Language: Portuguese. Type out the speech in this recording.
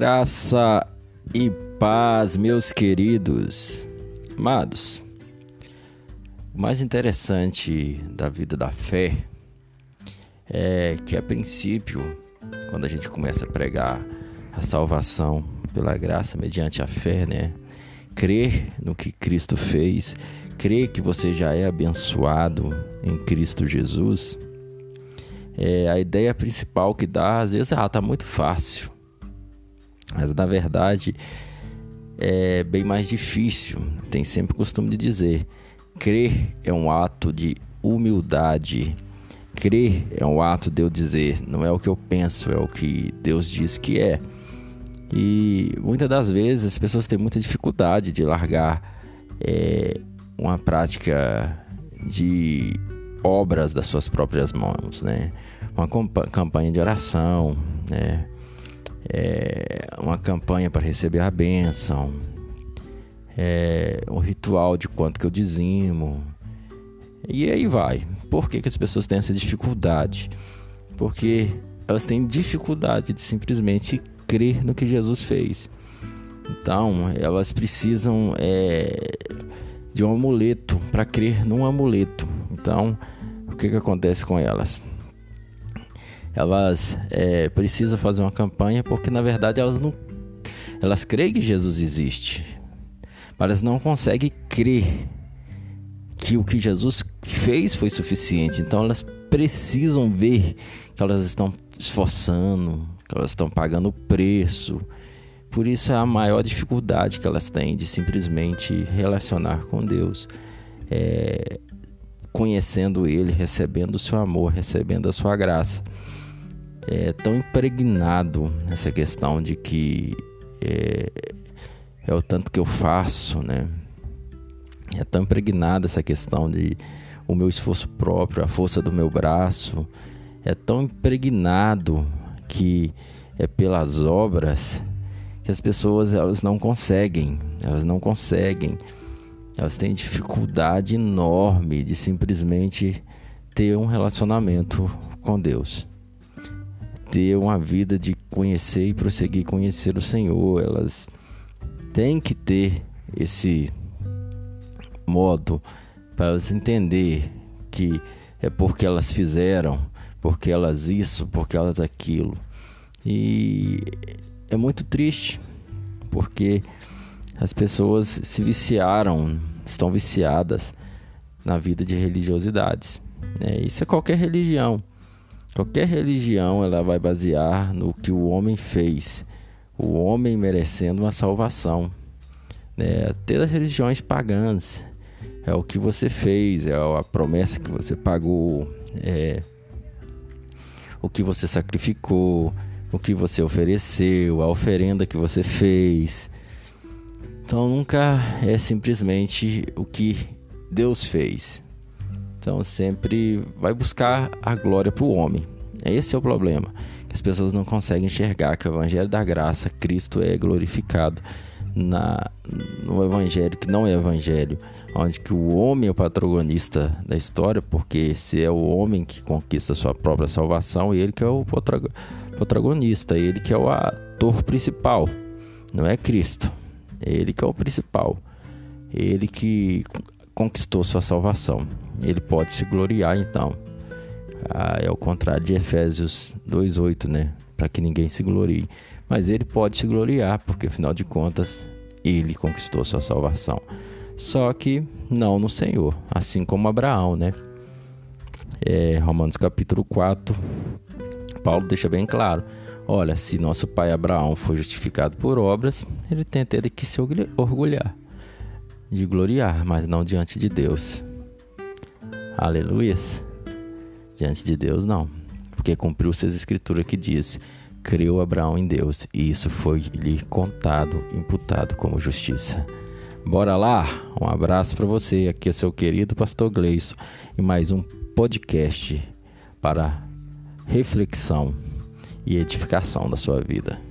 Graça e paz, meus queridos. Amados, o mais interessante da vida da fé é que, a princípio, quando a gente começa a pregar a salvação pela graça mediante a fé, né? Crer no que Cristo fez, crer que você já é abençoado em Cristo Jesus. É, a ideia principal que dá, às vezes, ah, tá muito fácil. Mas na verdade é bem mais difícil. Tem sempre o costume de dizer: crer é um ato de humildade. Crer é um ato de eu dizer, não é o que eu penso, é o que Deus diz que é. E muitas das vezes as pessoas têm muita dificuldade de largar é, uma prática de obras das suas próprias mãos, né? Uma campanha de oração, né? É uma campanha para receber a bênção, é um ritual de quanto que eu dizimo, e aí vai. Por que, que as pessoas têm essa dificuldade? Porque elas têm dificuldade de simplesmente crer no que Jesus fez. Então, elas precisam é, de um amuleto para crer num amuleto. Então, o que, que acontece com elas? Elas é, precisam fazer uma campanha porque, na verdade, elas não elas creem que Jesus existe, mas elas não conseguem crer que o que Jesus fez foi suficiente. Então, elas precisam ver que elas estão esforçando, que elas estão pagando o preço. Por isso é a maior dificuldade que elas têm de simplesmente relacionar com Deus, é, conhecendo Ele, recebendo o seu amor, recebendo a sua graça. É tão impregnado nessa questão de que é, é o tanto que eu faço, né? É tão impregnada essa questão de o meu esforço próprio, a força do meu braço, é tão impregnado que é pelas obras que as pessoas elas não conseguem, elas não conseguem, elas têm dificuldade enorme de simplesmente ter um relacionamento com Deus, ter uma vida de conhecer e prosseguir conhecer o Senhor, elas têm que ter esse modo para elas entender que é porque elas fizeram, porque elas isso, porque elas aquilo. E é muito triste, porque as pessoas se viciaram, estão viciadas na vida de religiosidades. É, isso é qualquer religião. Qualquer religião ela vai basear no que o homem fez, o homem merecendo uma salvação. É, até as religiões pagãs é o que você fez, é a promessa que você pagou, é o que você sacrificou, o que você ofereceu, a oferenda que você fez. Então nunca é simplesmente o que Deus fez. Então sempre vai buscar a glória para o homem. Esse é o problema. As pessoas não conseguem enxergar que o Evangelho da Graça, Cristo é glorificado na, no Evangelho que não é Evangelho, onde que o homem é o protagonista da história, porque se é o homem que conquista a sua própria salvação, ele que é o protagonista, ele que é o ator principal, não é Cristo, ele que é o principal, ele que conquistou sua salvação, ele pode se gloriar então. Ah, é o contrário de Efésios 2:8, né? Para que ninguém se glorie. Mas ele pode se gloriar, porque afinal de contas, ele conquistou sua salvação. Só que não no Senhor, assim como Abraão, né? É, Romanos capítulo 4, Paulo deixa bem claro: olha, se nosso pai Abraão foi justificado por obras, ele tem até de que se orgulhar, de gloriar, mas não diante de Deus. Aleluias. Diante de Deus, não, porque cumpriu-se as escrituras que diz: creu Abraão em Deus, e isso foi-lhe contado, imputado como justiça. Bora lá? Um abraço para você. Aqui é seu querido pastor Gleison e mais um podcast para reflexão e edificação da sua vida.